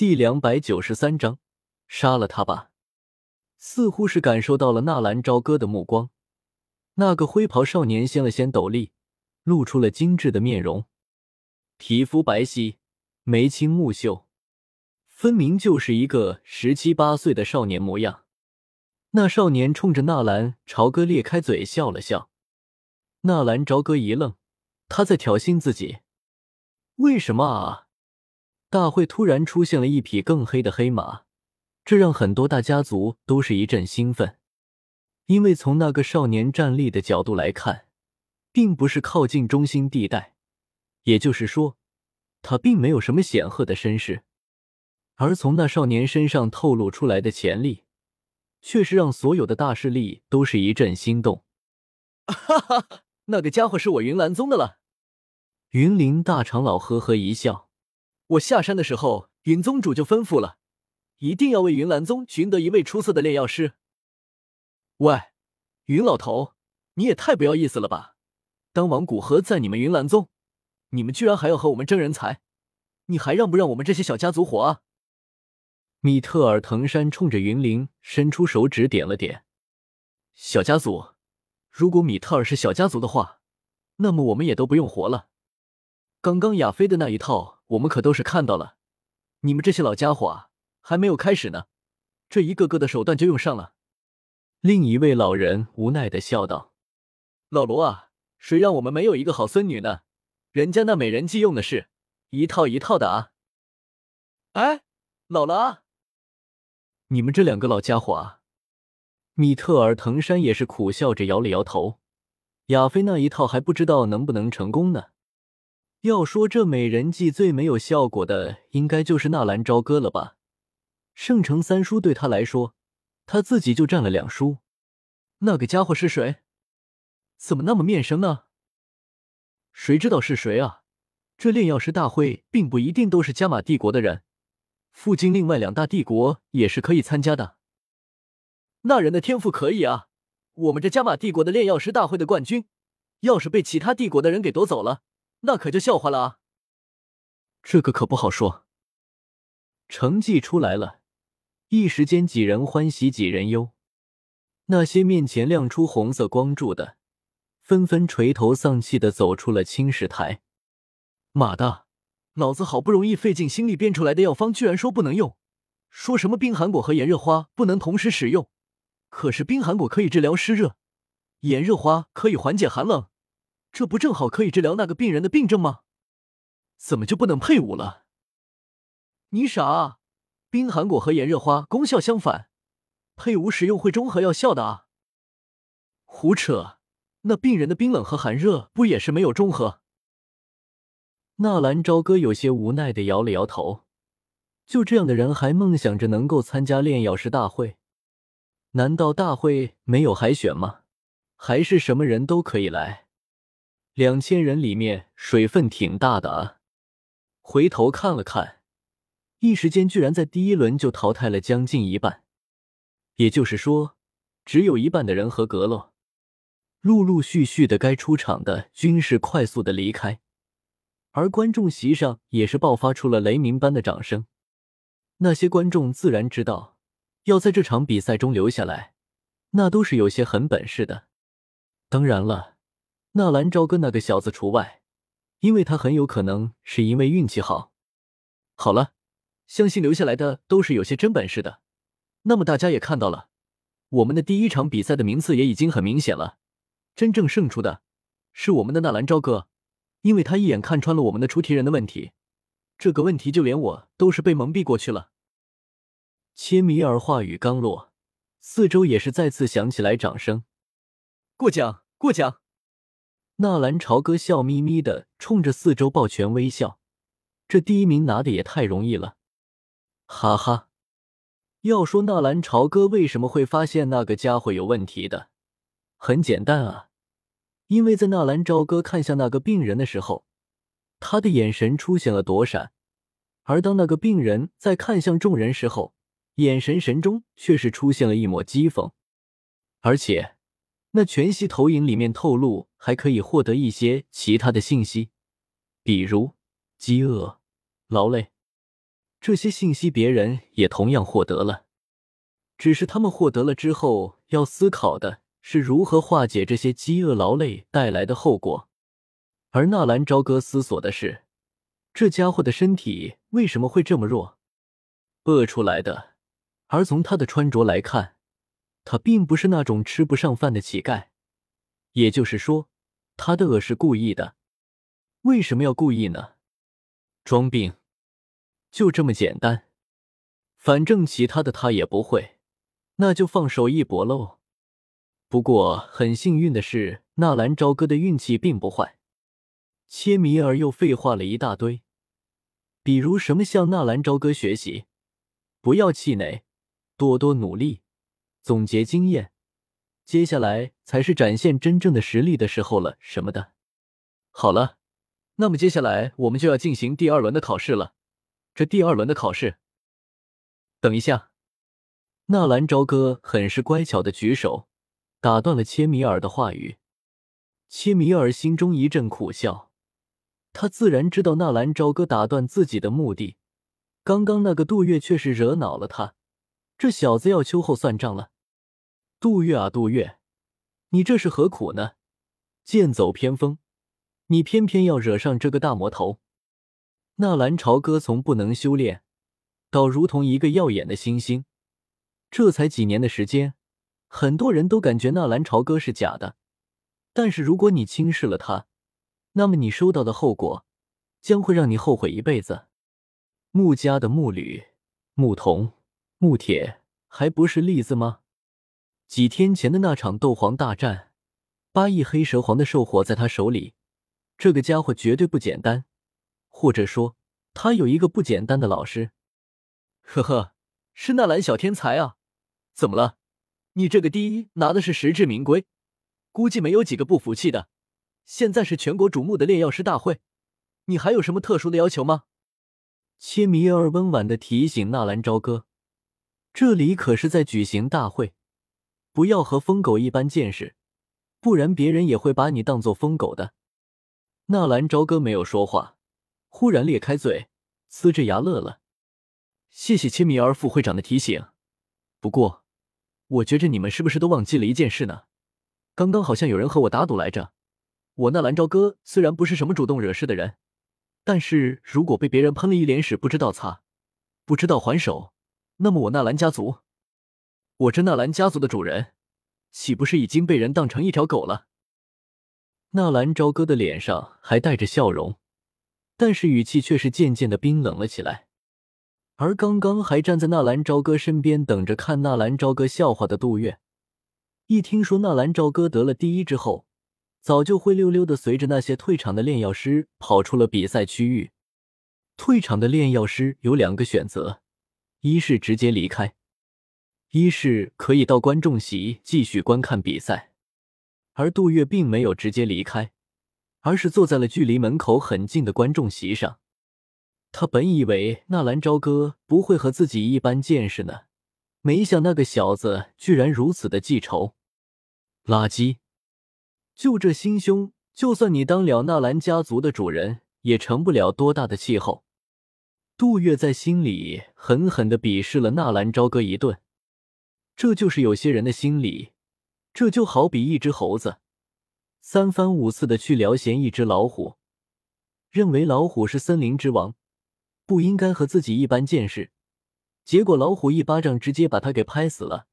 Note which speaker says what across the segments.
Speaker 1: 第两百九十三章，杀了他吧！似乎是感受到了纳兰朝歌的目光，那个灰袍少年掀了掀斗笠，露出了精致的面容，皮肤白皙，眉清目秀，分明就是一个十七八岁的少年模样。那少年冲着纳兰朝歌裂开嘴笑了笑，纳兰朝歌一愣，他在挑衅自己？为什么啊？大会突然出现了一匹更黑的黑马，这让很多大家族都是一阵兴奋，因为从那个少年站立的角度来看，并不是靠近中心地带，也就是说，他并没有什么显赫的身世，而从那少年身上透露出来的潜力。却是让所有的大势力都是一阵心动。哈哈，那个家伙是我云岚宗的了。云林大长老呵呵一笑：“我下山的时候，云宗主就吩咐了，一定要为云岚宗寻得一位出色的炼药师。”喂，云老头，你也太不要意思了吧！当王古河在你们云岚宗，你们居然还要和我们争人才，你还让不让我们这些小家族活啊？米特尔藤山冲着云灵伸出手指点了点，小家族。如果米特尔是小家族的话，那么我们也都不用活了。刚刚亚飞的那一套，我们可都是看到了。你们这些老家伙啊，还没有开始呢，这一个个的手段就用上了。另一位老人无奈的笑道：“老罗啊，谁让我们没有一个好孙女呢？人家那美人计用的是一套一套的啊。”哎，老了啊。你们这两个老家伙啊！米特尔藤山也是苦笑着摇了摇头。亚飞那一套还不知道能不能成功呢。要说这美人计最没有效果的，应该就是纳兰朝歌了吧？圣城三叔对他来说，他自己就占了两叔。那个家伙是谁？怎么那么面生呢？谁知道是谁啊？这炼药师大会并不一定都是加玛帝国的人。附近另外两大帝国也是可以参加的。那人的天赋可以啊！我们这加玛帝国的炼药师大会的冠军，要是被其他帝国的人给夺走了，那可就笑话了啊！这个可不好说。成绩出来了，一时间几人欢喜几人忧。那些面前亮出红色光柱的，纷纷垂头丧气的走出了青石台。妈的！老子好不容易费尽心力编出来的药方，居然说不能用，说什么冰寒果和炎热花不能同时使用。可是冰寒果可以治疗湿热，炎热花可以缓解寒冷，这不正好可以治疗那个病人的病症吗？怎么就不能配伍了？你傻啊！冰寒果和炎热花功效相反，配伍使用会中和药效的啊！胡扯！那病人的冰冷和寒热不也是没有中和？纳兰朝歌有些无奈的摇了摇头，就这样的人还梦想着能够参加炼药师大会？难道大会没有海选吗？还是什么人都可以来？两千人里面水分挺大的啊！回头看了看，一时间居然在第一轮就淘汰了将近一半，也就是说，只有一半的人合格了。陆陆续续的该出场的均是快速的离开。而观众席上也是爆发出了雷鸣般的掌声。那些观众自然知道，要在这场比赛中留下来，那都是有些狠本事的。当然了，纳兰朝歌那个小子除外，因为他很有可能是因为运气好。好了，相信留下来的都是有些真本事的。那么大家也看到了，我们的第一场比赛的名次也已经很明显了，真正胜出的是我们的纳兰朝歌。因为他一眼看穿了我们的出题人的问题，这个问题就连我都是被蒙蔽过去了。切米尔话语刚落，四周也是再次响起来掌声。过奖，过奖！纳兰朝歌笑眯眯的冲着四周抱拳微笑，这第一名拿的也太容易了，哈哈！要说纳兰朝歌为什么会发现那个家伙有问题的，很简单啊。因为在纳兰朝歌看向那个病人的时候，他的眼神出现了躲闪；而当那个病人在看向众人时候，眼神神中却是出现了一抹讥讽。而且，那全息投影里面透露还可以获得一些其他的信息，比如饥饿、劳累。这些信息别人也同样获得了，只是他们获得了之后，要思考的是如何化解这些饥饿劳累带来的后果。而纳兰朝歌思索的是，这家伙的身体为什么会这么弱？饿出来的。而从他的穿着来看，他并不是那种吃不上饭的乞丐。也就是说，他的恶是故意的。为什么要故意呢？装病，就这么简单。反正其他的他也不会，那就放手一搏喽。不过很幸运的是，纳兰朝歌的运气并不坏。切米尔又废话了一大堆，比如什么向纳兰朝歌学习，不要气馁，多多努力，总结经验。接下来才是展现真正的实力的时候了，什么的。好了，那么接下来我们就要进行第二轮的考试了。这第二轮的考试，等一下，纳兰朝歌很是乖巧的举手，打断了切米尔的话语。切米尔心中一阵苦笑，他自然知道纳兰朝歌打断自己的目的。刚刚那个杜月却是惹恼了他，这小子要秋后算账了。杜月啊，杜月，你这是何苦呢？剑走偏锋，你偏偏要惹上这个大魔头。纳兰朝歌从不能修炼，到如同一个耀眼的星星，这才几年的时间，很多人都感觉纳兰朝歌是假的。但是如果你轻视了他，那么你收到的后果将会让你后悔一辈子。穆家的木铝、牧童、木铁，还不是例子吗？几天前的那场斗皇大战，八亿黑蛇皇的兽火在他手里，这个家伙绝对不简单，或者说他有一个不简单的老师。呵呵，是纳兰小天才啊！怎么了？你这个第一拿的是实至名归，估计没有几个不服气的。现在是全国瞩目的炼药师大会，你还有什么特殊的要求吗？切米尔温婉的提醒纳兰朝歌，这里可是在举行大会。不要和疯狗一般见识，不然别人也会把你当做疯狗的。纳兰朝歌没有说话，忽然裂开嘴，呲着牙乐了。谢谢切米儿副会长的提醒。不过，我觉着你们是不是都忘记了一件事呢？刚刚好像有人和我打赌来着。我纳兰朝歌虽然不是什么主动惹事的人，但是如果被别人喷了一脸屎，不知道擦，不知道还手，那么我纳兰家族。我这纳兰家族的主人，岂不是已经被人当成一条狗了？纳兰朝歌的脸上还带着笑容，但是语气却是渐渐的冰冷了起来。而刚刚还站在纳兰朝歌身边等着看纳兰朝歌笑话的杜月，一听说纳兰朝歌得了第一之后，早就灰溜溜的随着那些退场的炼药师跑出了比赛区域。退场的炼药师有两个选择，一是直接离开。一是可以到观众席继续观看比赛，而杜月并没有直接离开，而是坐在了距离门口很近的观众席上。他本以为纳兰朝歌不会和自己一般见识呢，没想那个小子居然如此的记仇。垃圾！就这心胸，就算你当了纳兰家族的主人，也成不了多大的气候。杜月在心里狠狠的鄙视了纳兰朝歌一顿。这就是有些人的心理，这就好比一只猴子，三番五次的去撩嫌一只老虎，认为老虎是森林之王，不应该和自己一般见识，结果老虎一巴掌直接把他给拍死了，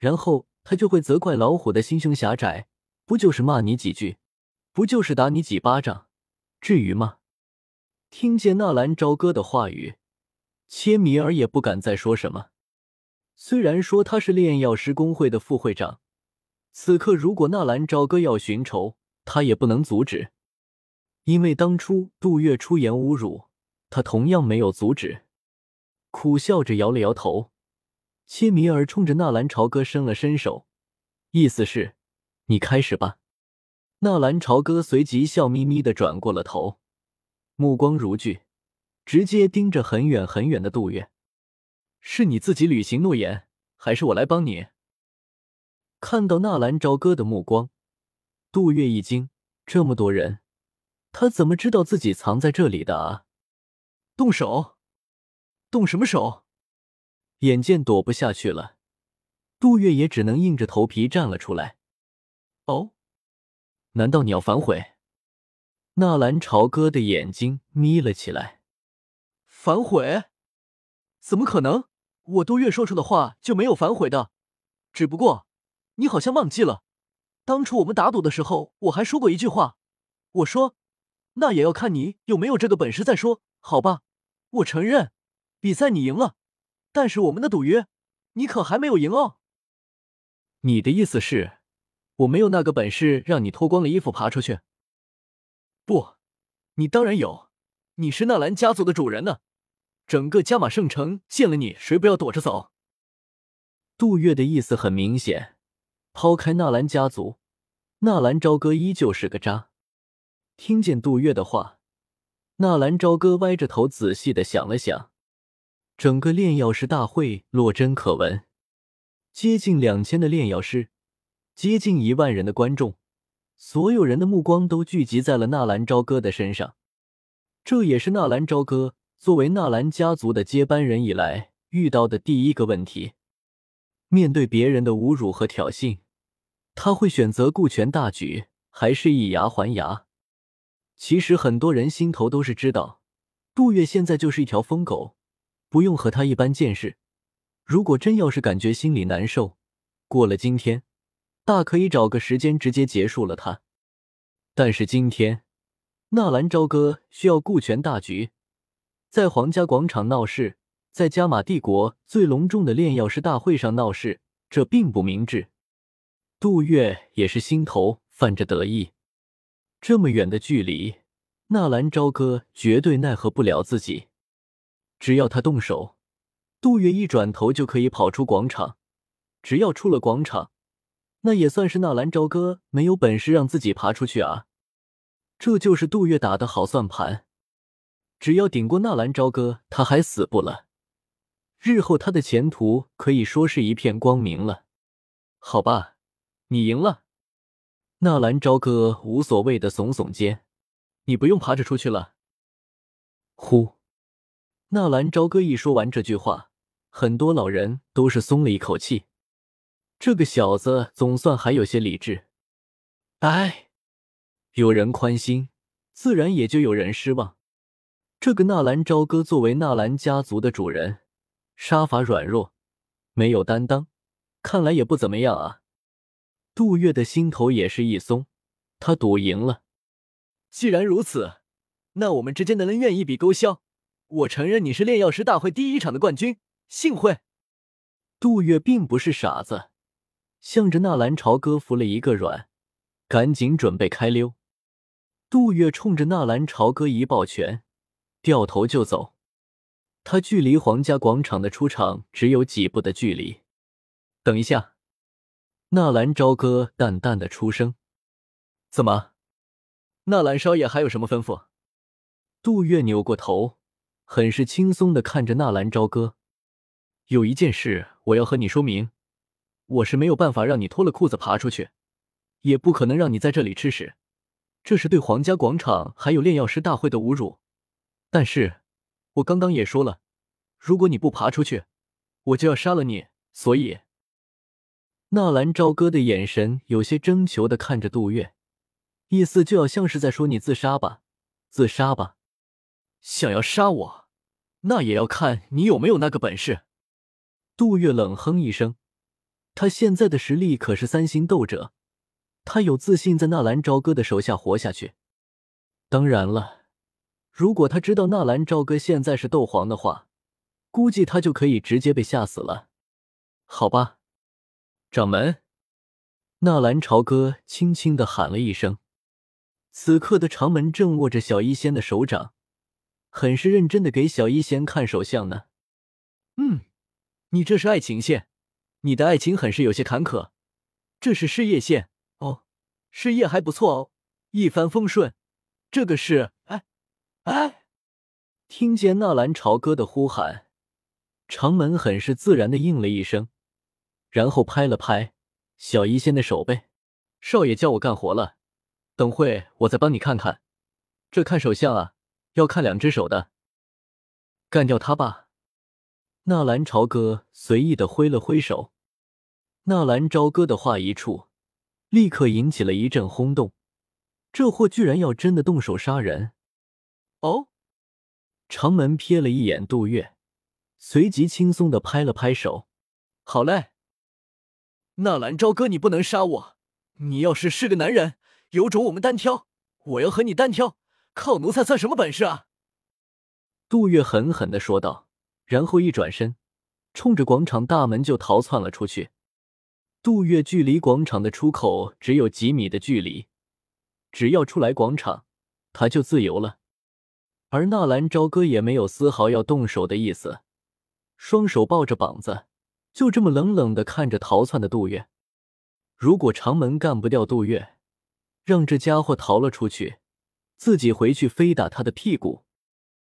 Speaker 1: 然后他就会责怪老虎的心胸狭窄，不就是骂你几句，不就是打你几巴掌，至于吗？听见纳兰朝歌的话语，切米尔也不敢再说什么。虽然说他是炼药师工会的副会长，此刻如果纳兰朝歌要寻仇，他也不能阻止，因为当初杜月出言侮辱他，同样没有阻止。苦笑着摇了摇头，切米尔冲着纳兰朝歌伸了伸手，意思是：“你开始吧。”纳兰朝歌随即笑眯眯的转过了头，目光如炬，直接盯着很远很远的杜月。是你自己履行诺言，还是我来帮你？看到纳兰朝歌的目光，杜月一惊，这么多人，他怎么知道自己藏在这里的啊？动手！
Speaker 2: 动什么手？
Speaker 1: 眼见躲不下去了，杜月也只能硬着头皮站了出来。
Speaker 2: 哦，
Speaker 1: 难道你要反悔？纳兰朝歌的眼睛眯了起来。
Speaker 2: 反悔？怎么可能？我杜月说出的话就没有反悔的。只不过，你好像忘记了，当初我们打赌的时候，我还说过一句话。我说，那也要看你有没有这个本事再说，好吧？我承认，比赛你赢了。但是我们的赌约，你可还没有赢哦。
Speaker 1: 你的意思是，我没有那个本事让你脱光了衣服爬出去？
Speaker 2: 不，你当然有，你是纳兰家族的主人呢。整个加玛圣城见了你，谁不要躲着走？
Speaker 1: 杜月的意思很明显，抛开纳兰家族，纳兰朝歌依旧是个渣。听见杜月的话，纳兰朝歌歪着头仔细的想了想。整个炼药师大会落针可闻，接近两千的炼药师，接近一万人的观众，所有人的目光都聚集在了纳兰朝歌的身上。这也是纳兰朝歌作为纳兰家族的接班人以来遇到的第一个问题。面对别人的侮辱和挑衅，他会选择顾全大局，还是以牙还牙？其实很多人心头都是知道，杜月现在就是一条疯狗。不用和他一般见识。如果真要是感觉心里难受，过了今天，大可以找个时间直接结束了他。但是今天，纳兰朝歌需要顾全大局，在皇家广场闹事，在加玛帝国最隆重的炼药师大会上闹事，这并不明智。杜月也是心头泛着得意，这么远的距离，纳兰朝歌绝对奈何不了自己。只要他动手，杜月一转头就可以跑出广场。只要出了广场，那也算是纳兰朝歌没有本事让自己爬出去啊。这就是杜月打的好算盘。只要顶过纳兰朝歌，他还死不了。日后他的前途可以说是一片光明了。好吧，你赢了。纳兰朝歌无所谓的耸耸肩，你不用爬着出去了。呼。纳兰朝歌一说完这句话，很多老人都是松了一口气。这个小子总算还有些理智。哎，有人宽心，自然也就有人失望。这个纳兰朝歌作为纳兰家族的主人，杀伐软弱，没有担当，看来也不怎么样啊。杜月的心头也是一松，他赌赢了。
Speaker 2: 既然如此，那我们之间的恩怨一笔勾销。我承认你是炼药师大会第一场的冠军，幸会。
Speaker 1: 杜月并不是傻子，向着纳兰朝歌服了一个软，赶紧准备开溜。杜月冲着纳兰朝歌一抱拳，掉头就走。他距离皇家广场的出场只有几步的距离。等一下，纳兰朝歌淡淡的出声：“
Speaker 2: 怎么，纳兰少爷还有什么吩咐？”
Speaker 1: 杜月扭过头。很是轻松的看着纳兰朝歌，有一件事我要和你说明，我是没有办法让你脱了裤子爬出去，也不可能让你在这里吃屎，这是对皇家广场还有炼药师大会的侮辱。但是，我刚刚也说了，如果你不爬出去，我就要杀了你。所以，纳兰朝歌的眼神有些征求的看着杜月，意思就要像是在说你自杀吧，自杀吧。
Speaker 2: 想要杀我，那也要看你有没有那个本事。
Speaker 1: 杜月冷哼一声，他现在的实力可是三星斗者，他有自信在纳兰朝歌的手下活下去。当然了，如果他知道纳兰朝歌现在是斗皇的话，估计他就可以直接被吓死了。好吧，掌门，纳兰朝歌轻轻的喊了一声。此刻的长门正握着小医仙的手掌。很是认真的给小医仙看手相呢。
Speaker 2: 嗯，你这是爱情线，你的爱情很是有些坎坷。这是事业线哦，事业还不错哦，一帆风顺。这个是哎哎，
Speaker 1: 听见纳兰朝歌的呼喊，长门很是自然的应了一声，然后拍了拍小医仙的手背。少爷叫我干活了，等会我再帮你看看。这看手相啊。要看两只手的，干掉他吧。纳兰朝歌随意的挥了挥手，纳兰朝歌的话一出，立刻引起了一阵轰动。这货居然要真的动手杀人！
Speaker 2: 哦，
Speaker 1: 长门瞥了一眼杜月，随即轻松的拍了拍手：“
Speaker 2: 好嘞，纳兰朝歌，你不能杀我！你要是是个男人，有种我们单挑，我要和你单挑，靠奴才算什么本事啊！”
Speaker 1: 杜月狠狠的说道，然后一转身，冲着广场大门就逃窜了出去。杜月距离广场的出口只有几米的距离。只要出来广场，他就自由了。而纳兰朝歌也没有丝毫要动手的意思，双手抱着膀子，就这么冷冷的看着逃窜的杜月。如果长门干不掉杜月，让这家伙逃了出去，自己回去非打他的屁股，